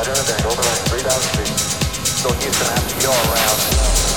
Butter, three down, over like 3,000 feet. Go Houston, I'm all around.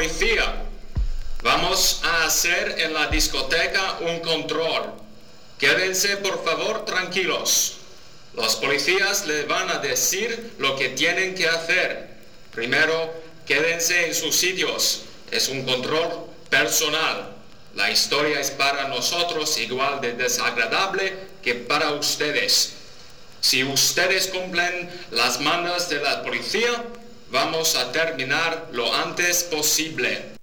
Policía. Vamos a hacer en la discoteca un control. Quédense por favor tranquilos. Los policías le van a decir lo que tienen que hacer. Primero, quédense en sus sitios. Es un control personal. La historia es para nosotros igual de desagradable que para ustedes. Si ustedes cumplen las mandas de la policía, vamos a terminar lo antes posible.